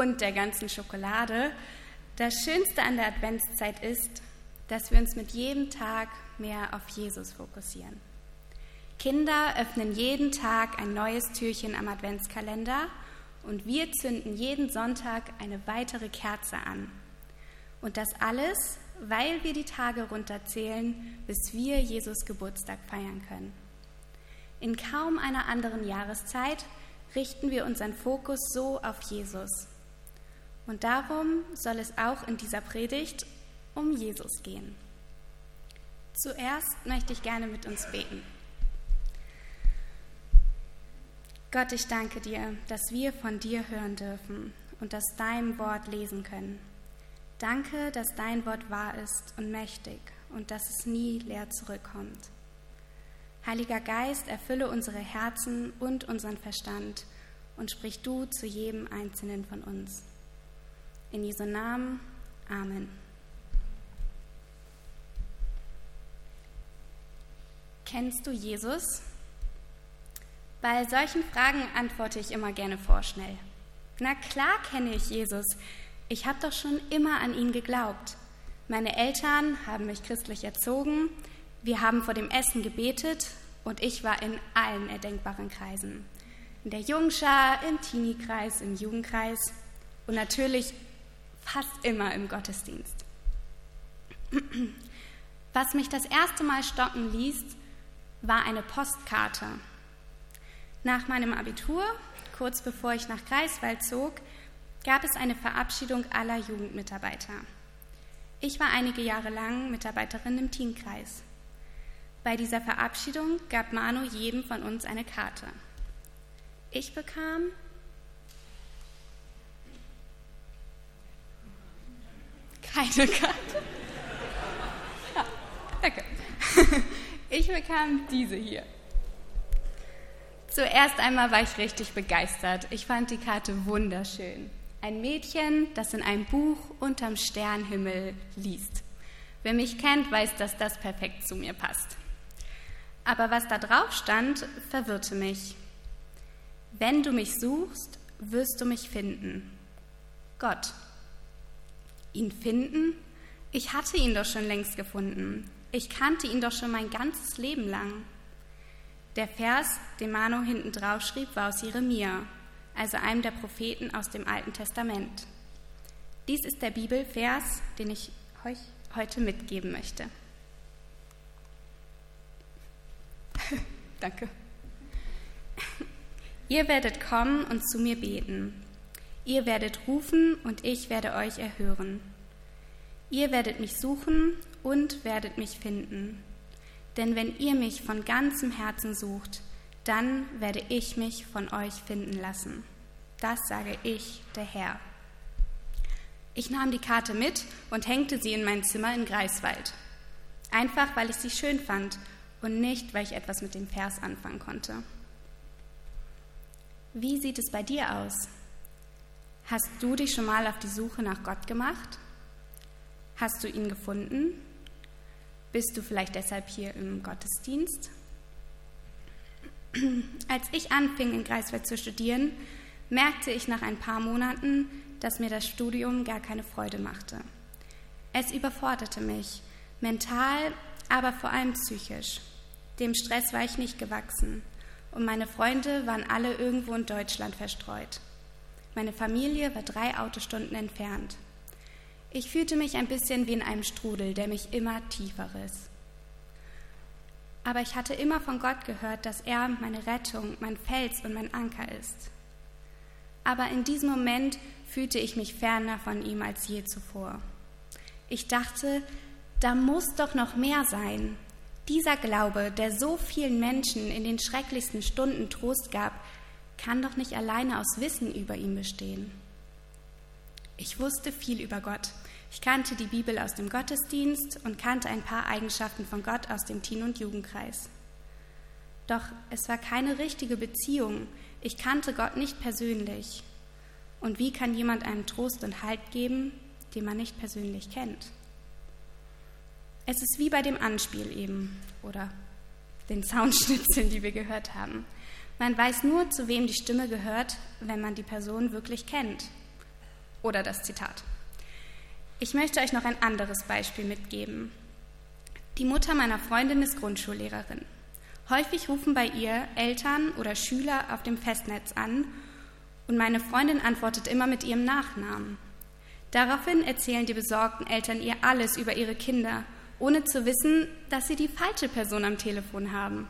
und der ganzen Schokolade. Das Schönste an der Adventszeit ist, dass wir uns mit jedem Tag mehr auf Jesus fokussieren. Kinder öffnen jeden Tag ein neues Türchen am Adventskalender und wir zünden jeden Sonntag eine weitere Kerze an. Und das alles, weil wir die Tage runterzählen, bis wir Jesus Geburtstag feiern können. In kaum einer anderen Jahreszeit richten wir unseren Fokus so auf Jesus. Und darum soll es auch in dieser Predigt um Jesus gehen. Zuerst möchte ich gerne mit uns beten. Gott, ich danke dir, dass wir von dir hören dürfen und dass dein Wort lesen können. Danke, dass dein Wort wahr ist und mächtig und dass es nie leer zurückkommt. Heiliger Geist, erfülle unsere Herzen und unseren Verstand und sprich du zu jedem Einzelnen von uns. In Jesu Namen, Amen. Kennst du Jesus? Bei solchen Fragen antworte ich immer gerne vorschnell. Na klar kenne ich Jesus. Ich habe doch schon immer an ihn geglaubt. Meine Eltern haben mich christlich erzogen, wir haben vor dem Essen gebetet und ich war in allen erdenkbaren Kreisen. In der Jungschar, im Teenie-Kreis, im Jugendkreis und natürlich fast immer im Gottesdienst. Was mich das erste Mal stocken ließ, war eine Postkarte. Nach meinem Abitur, kurz bevor ich nach Greifswald zog, gab es eine Verabschiedung aller Jugendmitarbeiter. Ich war einige Jahre lang Mitarbeiterin im Teamkreis. Bei dieser Verabschiedung gab Manu jedem von uns eine Karte. Ich bekam keine Karte. Ja, danke. Ich bekam diese hier. Zuerst einmal war ich richtig begeistert. Ich fand die Karte wunderschön. Ein Mädchen, das in einem Buch unterm Sternhimmel liest. Wer mich kennt, weiß, dass das perfekt zu mir passt. Aber was da drauf stand, verwirrte mich. Wenn du mich suchst, wirst du mich finden. Gott. Ihn finden? Ich hatte ihn doch schon längst gefunden. Ich kannte ihn doch schon mein ganzes Leben lang. Der Vers, den Manu hinten drauf schrieb, war aus Jeremia, also einem der Propheten aus dem Alten Testament. Dies ist der Bibelvers, den ich euch heute mitgeben möchte. Danke. Ihr werdet kommen und zu mir beten. Ihr werdet rufen und ich werde euch erhören. Ihr werdet mich suchen und werdet mich finden. Denn wenn ihr mich von ganzem Herzen sucht, dann werde ich mich von euch finden lassen. Das sage ich, der Herr. Ich nahm die Karte mit und hängte sie in mein Zimmer in Greifswald. Einfach, weil ich sie schön fand und nicht, weil ich etwas mit dem Vers anfangen konnte. Wie sieht es bei dir aus? Hast du dich schon mal auf die Suche nach Gott gemacht? Hast du ihn gefunden? Bist du vielleicht deshalb hier im Gottesdienst? Als ich anfing, in Greifswald zu studieren, merkte ich nach ein paar Monaten, dass mir das Studium gar keine Freude machte. Es überforderte mich, mental, aber vor allem psychisch. Dem Stress war ich nicht gewachsen und meine Freunde waren alle irgendwo in Deutschland verstreut. Meine Familie war drei Autostunden entfernt. Ich fühlte mich ein bisschen wie in einem Strudel, der mich immer tiefer riss. Aber ich hatte immer von Gott gehört, dass er meine Rettung, mein Fels und mein Anker ist. Aber in diesem Moment fühlte ich mich ferner von ihm als je zuvor. Ich dachte, da muss doch noch mehr sein. Dieser Glaube, der so vielen Menschen in den schrecklichsten Stunden Trost gab, kann doch nicht alleine aus Wissen über ihn bestehen. Ich wusste viel über Gott. Ich kannte die Bibel aus dem Gottesdienst und kannte ein paar Eigenschaften von Gott aus dem Teen- und Jugendkreis. Doch es war keine richtige Beziehung. Ich kannte Gott nicht persönlich. Und wie kann jemand einen Trost und Halt geben, den man nicht persönlich kennt? Es ist wie bei dem Anspiel eben oder den Soundschnipseln, die wir gehört haben. Man weiß nur, zu wem die Stimme gehört, wenn man die Person wirklich kennt. Oder das Zitat. Ich möchte euch noch ein anderes Beispiel mitgeben. Die Mutter meiner Freundin ist Grundschullehrerin. Häufig rufen bei ihr Eltern oder Schüler auf dem Festnetz an und meine Freundin antwortet immer mit ihrem Nachnamen. Daraufhin erzählen die besorgten Eltern ihr alles über ihre Kinder, ohne zu wissen, dass sie die falsche Person am Telefon haben.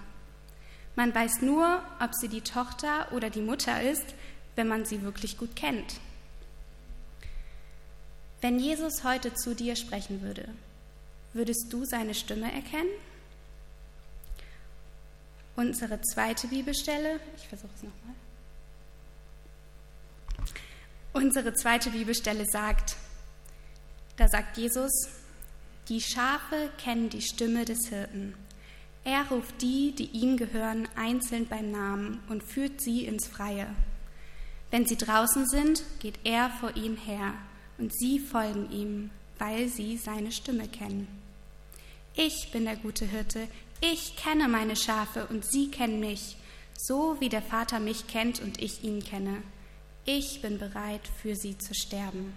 Man weiß nur, ob sie die Tochter oder die Mutter ist, wenn man sie wirklich gut kennt. Wenn Jesus heute zu dir sprechen würde, würdest du seine Stimme erkennen? Unsere zweite Bibelstelle, ich versuche es nochmal. Unsere zweite Bibelstelle sagt, da sagt Jesus, die Schafe kennen die Stimme des Hirten. Er ruft die, die ihm gehören, einzeln beim Namen und führt sie ins Freie. Wenn sie draußen sind, geht er vor ihnen her und sie folgen ihm, weil sie seine Stimme kennen. Ich bin der gute Hirte, ich kenne meine Schafe und sie kennen mich, so wie der Vater mich kennt und ich ihn kenne. Ich bin bereit, für sie zu sterben.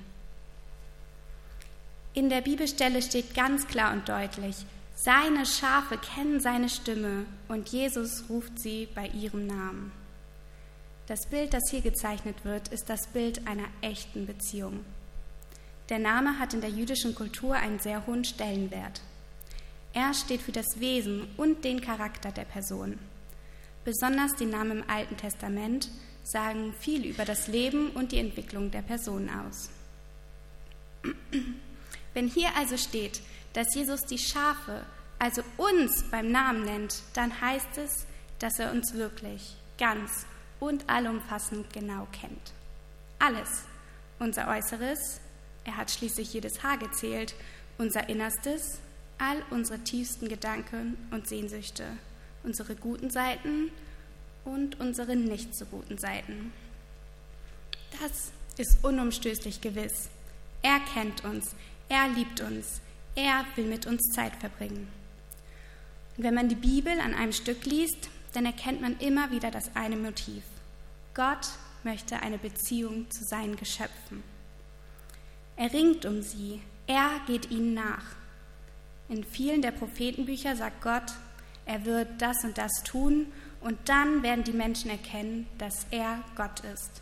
In der Bibelstelle steht ganz klar und deutlich, seine Schafe kennen seine Stimme und Jesus ruft sie bei ihrem Namen. Das Bild, das hier gezeichnet wird, ist das Bild einer echten Beziehung. Der Name hat in der jüdischen Kultur einen sehr hohen Stellenwert. Er steht für das Wesen und den Charakter der Person. Besonders die Namen im Alten Testament sagen viel über das Leben und die Entwicklung der Person aus. Wenn hier also steht, dass Jesus die Schafe, also uns beim Namen nennt, dann heißt es, dass er uns wirklich ganz und allumfassend genau kennt. Alles, unser Äußeres, er hat schließlich jedes Haar gezählt, unser Innerstes, all unsere tiefsten Gedanken und Sehnsüchte, unsere guten Seiten und unsere nicht so guten Seiten. Das ist unumstößlich gewiss. Er kennt uns, er liebt uns, er will mit uns Zeit verbringen. Und wenn man die Bibel an einem Stück liest, dann erkennt man immer wieder das eine Motiv. Gott möchte eine Beziehung zu seinen Geschöpfen. Er ringt um sie, er geht ihnen nach. In vielen der Prophetenbücher sagt Gott, er wird das und das tun und dann werden die Menschen erkennen, dass er Gott ist.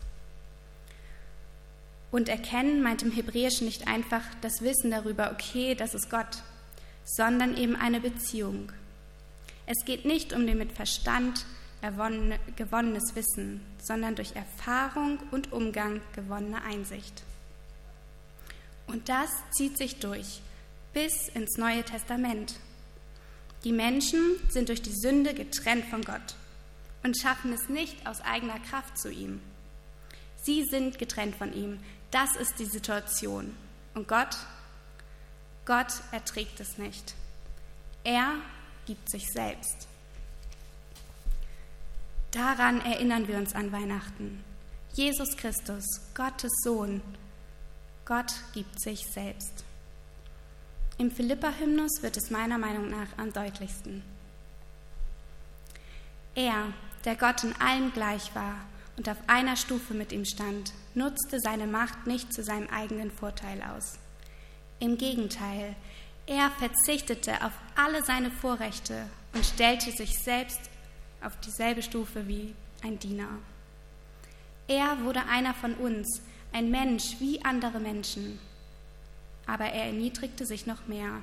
Und erkennen meint im Hebräischen nicht einfach das Wissen darüber, okay, das ist Gott, sondern eben eine Beziehung. Es geht nicht um den mit Verstand gewonnenes Wissen, sondern durch Erfahrung und Umgang gewonnene Einsicht. Und das zieht sich durch bis ins Neue Testament. Die Menschen sind durch die Sünde getrennt von Gott und schaffen es nicht aus eigener Kraft zu ihm. Sie sind getrennt von ihm. Das ist die Situation. Und Gott, Gott erträgt es nicht. Er gibt sich selbst. Daran erinnern wir uns an Weihnachten. Jesus Christus, Gottes Sohn, Gott gibt sich selbst. Im Philippa-Hymnus wird es meiner Meinung nach am deutlichsten. Er, der Gott in allem gleich war und auf einer Stufe mit ihm stand, nutzte seine Macht nicht zu seinem eigenen Vorteil aus. Im Gegenteil, er verzichtete auf alle seine Vorrechte und stellte sich selbst auf dieselbe Stufe wie ein Diener. Er wurde einer von uns, ein Mensch wie andere Menschen. Aber er erniedrigte sich noch mehr.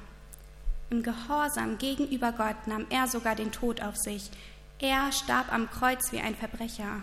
Im Gehorsam gegenüber Gott nahm er sogar den Tod auf sich. Er starb am Kreuz wie ein Verbrecher.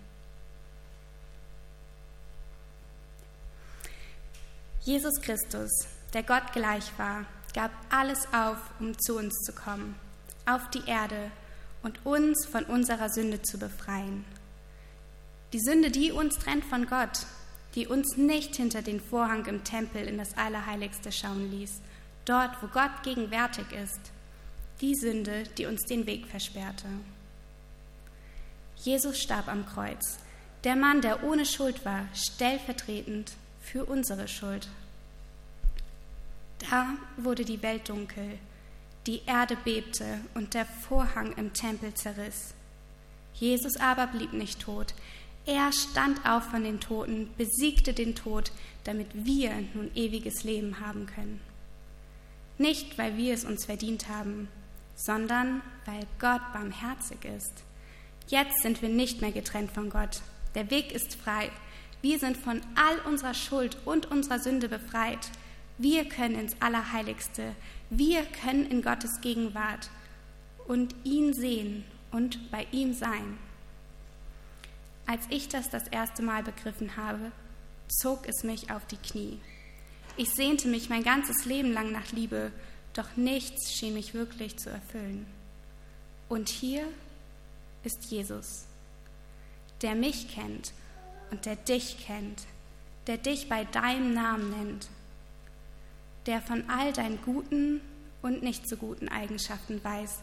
Jesus Christus, der Gott gleich war, gab alles auf, um zu uns zu kommen, auf die Erde und uns von unserer Sünde zu befreien. Die Sünde, die uns trennt von Gott, die uns nicht hinter den Vorhang im Tempel in das Allerheiligste schauen ließ, dort, wo Gott gegenwärtig ist, die Sünde, die uns den Weg versperrte. Jesus starb am Kreuz, der Mann, der ohne Schuld war, stellvertretend für unsere Schuld. Da wurde die Welt dunkel, die Erde bebte und der Vorhang im Tempel zerriss. Jesus aber blieb nicht tot. Er stand auf von den Toten, besiegte den Tod, damit wir nun ewiges Leben haben können. Nicht, weil wir es uns verdient haben, sondern weil Gott barmherzig ist. Jetzt sind wir nicht mehr getrennt von Gott. Der Weg ist frei. Wir sind von all unserer Schuld und unserer Sünde befreit. Wir können ins Allerheiligste. Wir können in Gottes Gegenwart und ihn sehen und bei ihm sein. Als ich das das erste Mal begriffen habe, zog es mich auf die Knie. Ich sehnte mich mein ganzes Leben lang nach Liebe, doch nichts schien mich wirklich zu erfüllen. Und hier ist Jesus, der mich kennt und der dich kennt, der dich bei deinem Namen nennt, der von all deinen guten und nicht so guten Eigenschaften weiß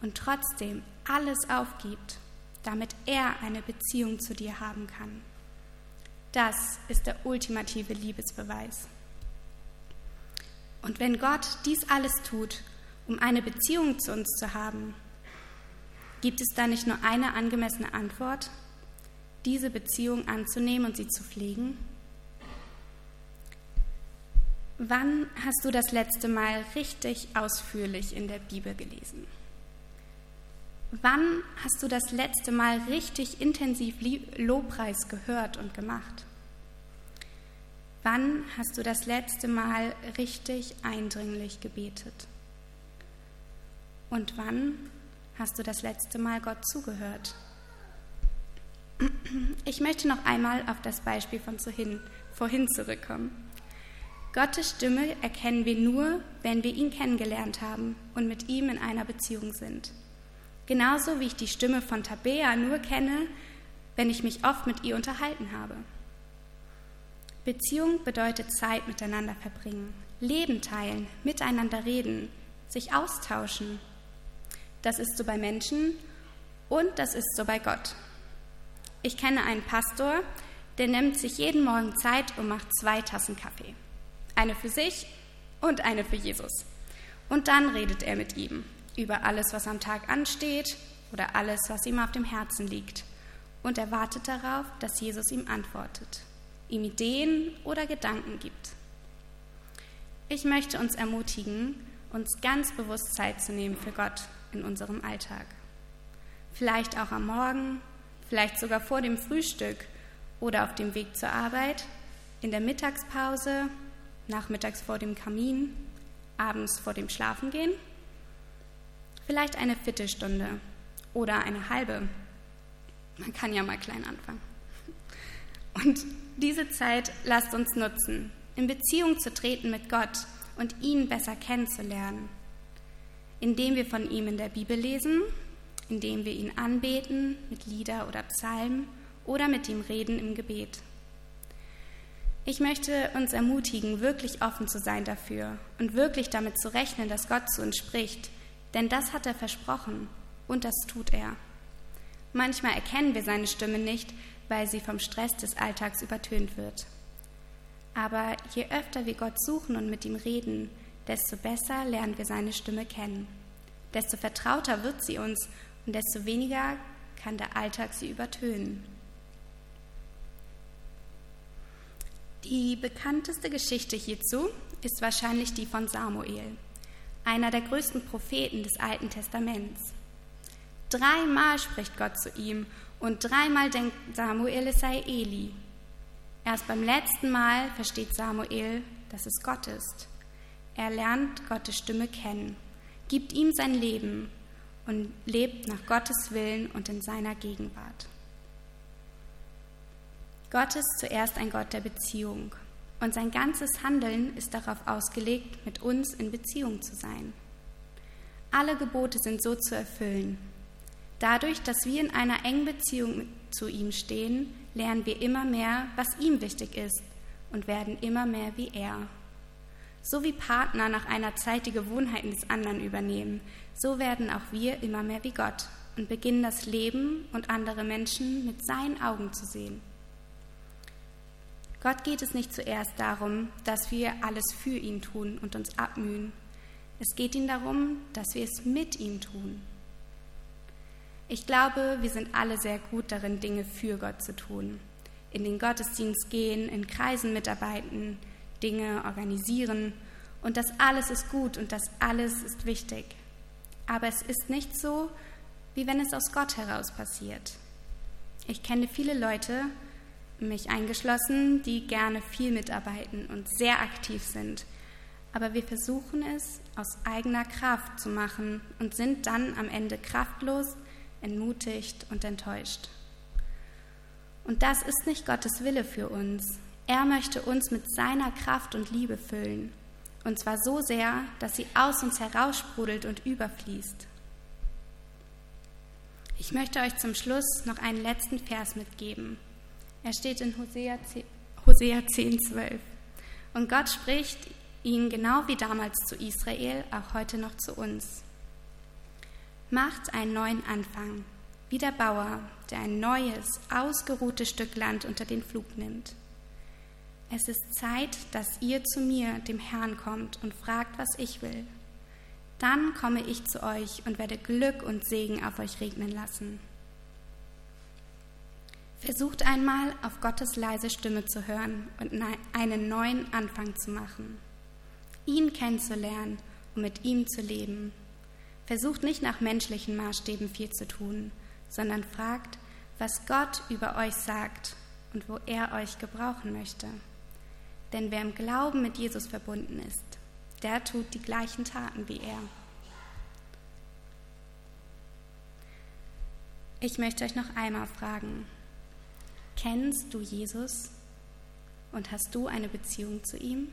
und trotzdem alles aufgibt, damit er eine Beziehung zu dir haben kann. Das ist der ultimative Liebesbeweis. Und wenn Gott dies alles tut, um eine Beziehung zu uns zu haben, gibt es da nicht nur eine angemessene Antwort, diese Beziehung anzunehmen und sie zu pflegen? Wann hast du das letzte Mal richtig ausführlich in der Bibel gelesen? Wann hast du das letzte Mal richtig intensiv Lobpreis gehört und gemacht? Wann hast du das letzte Mal richtig eindringlich gebetet? Und wann hast du das letzte Mal Gott zugehört? Ich möchte noch einmal auf das Beispiel von vorhin zurückkommen. Gottes Stimme erkennen wir nur, wenn wir ihn kennengelernt haben und mit ihm in einer Beziehung sind. Genauso wie ich die Stimme von Tabea nur kenne, wenn ich mich oft mit ihr unterhalten habe. Beziehung bedeutet Zeit miteinander verbringen, Leben teilen, miteinander reden, sich austauschen. Das ist so bei Menschen und das ist so bei Gott. Ich kenne einen Pastor, der nimmt sich jeden Morgen Zeit und macht zwei Tassen Kaffee. Eine für sich und eine für Jesus. Und dann redet er mit ihm über alles, was am Tag ansteht oder alles, was ihm auf dem Herzen liegt. Und er wartet darauf, dass Jesus ihm antwortet, ihm Ideen oder Gedanken gibt. Ich möchte uns ermutigen, uns ganz bewusst Zeit zu nehmen für Gott in unserem Alltag. Vielleicht auch am Morgen, vielleicht sogar vor dem Frühstück oder auf dem Weg zur Arbeit, in der Mittagspause, nachmittags vor dem Kamin, abends vor dem Schlafengehen Vielleicht eine Viertelstunde oder eine halbe. Man kann ja mal klein anfangen. Und diese Zeit lasst uns nutzen, in Beziehung zu treten mit Gott und ihn besser kennenzulernen, indem wir von ihm in der Bibel lesen, indem wir ihn anbeten mit Lieder oder Psalmen oder mit ihm reden im Gebet. Ich möchte uns ermutigen, wirklich offen zu sein dafür und wirklich damit zu rechnen, dass Gott zu uns spricht, denn das hat er versprochen und das tut er. Manchmal erkennen wir seine Stimme nicht, weil sie vom Stress des Alltags übertönt wird. Aber je öfter wir Gott suchen und mit ihm reden, desto besser lernen wir seine Stimme kennen. Desto vertrauter wird sie uns und desto weniger kann der Alltag sie übertönen. Die bekannteste Geschichte hierzu ist wahrscheinlich die von Samuel einer der größten Propheten des Alten Testaments. Dreimal spricht Gott zu ihm und dreimal denkt Samuel, es sei Eli. Erst beim letzten Mal versteht Samuel, dass es Gott ist. Er lernt Gottes Stimme kennen, gibt ihm sein Leben und lebt nach Gottes Willen und in seiner Gegenwart. Gott ist zuerst ein Gott der Beziehung und sein ganzes Handeln ist darauf ausgelegt, mit uns in Beziehung zu sein. Alle Gebote sind so zu erfüllen. Dadurch, dass wir in einer engen Beziehung zu ihm stehen, lernen wir immer mehr, was ihm wichtig ist und werden immer mehr wie er. So wie Partner nach einer Zeit die Gewohnheiten des anderen übernehmen, so werden auch wir immer mehr wie Gott und beginnen das Leben und andere Menschen mit seinen Augen zu sehen. Gott geht es nicht zuerst darum, dass wir alles für ihn tun und uns abmühen. Es geht ihm darum, dass wir es mit ihm tun. Ich glaube, wir sind alle sehr gut darin, Dinge für Gott zu tun. In den Gottesdienst gehen, in Kreisen mitarbeiten, Dinge organisieren. Und das alles ist gut und das alles ist wichtig. Aber es ist nicht so, wie wenn es aus Gott heraus passiert. Ich kenne viele Leute, mich eingeschlossen, die gerne viel mitarbeiten und sehr aktiv sind. Aber wir versuchen es aus eigener Kraft zu machen und sind dann am Ende kraftlos, entmutigt und enttäuscht. Und das ist nicht Gottes Wille für uns. Er möchte uns mit seiner Kraft und Liebe füllen. Und zwar so sehr, dass sie aus uns heraussprudelt und überfließt. Ich möchte euch zum Schluss noch einen letzten Vers mitgeben. Er steht in Hosea 10, Hosea 10 12. Und Gott spricht ihn genau wie damals zu Israel, auch heute noch zu uns. Macht einen neuen Anfang, wie der Bauer, der ein neues, ausgeruhtes Stück Land unter den Flug nimmt. Es ist Zeit, dass ihr zu mir, dem Herrn, kommt und fragt, was ich will. Dann komme ich zu euch und werde Glück und Segen auf euch regnen lassen. Versucht einmal auf Gottes leise Stimme zu hören und einen neuen Anfang zu machen. Ihn kennenzulernen und mit ihm zu leben. Versucht nicht nach menschlichen Maßstäben viel zu tun, sondern fragt, was Gott über euch sagt und wo er euch gebrauchen möchte. Denn wer im Glauben mit Jesus verbunden ist, der tut die gleichen Taten wie er. Ich möchte euch noch einmal fragen, kennst du Jesus und hast du eine Beziehung zu ihm?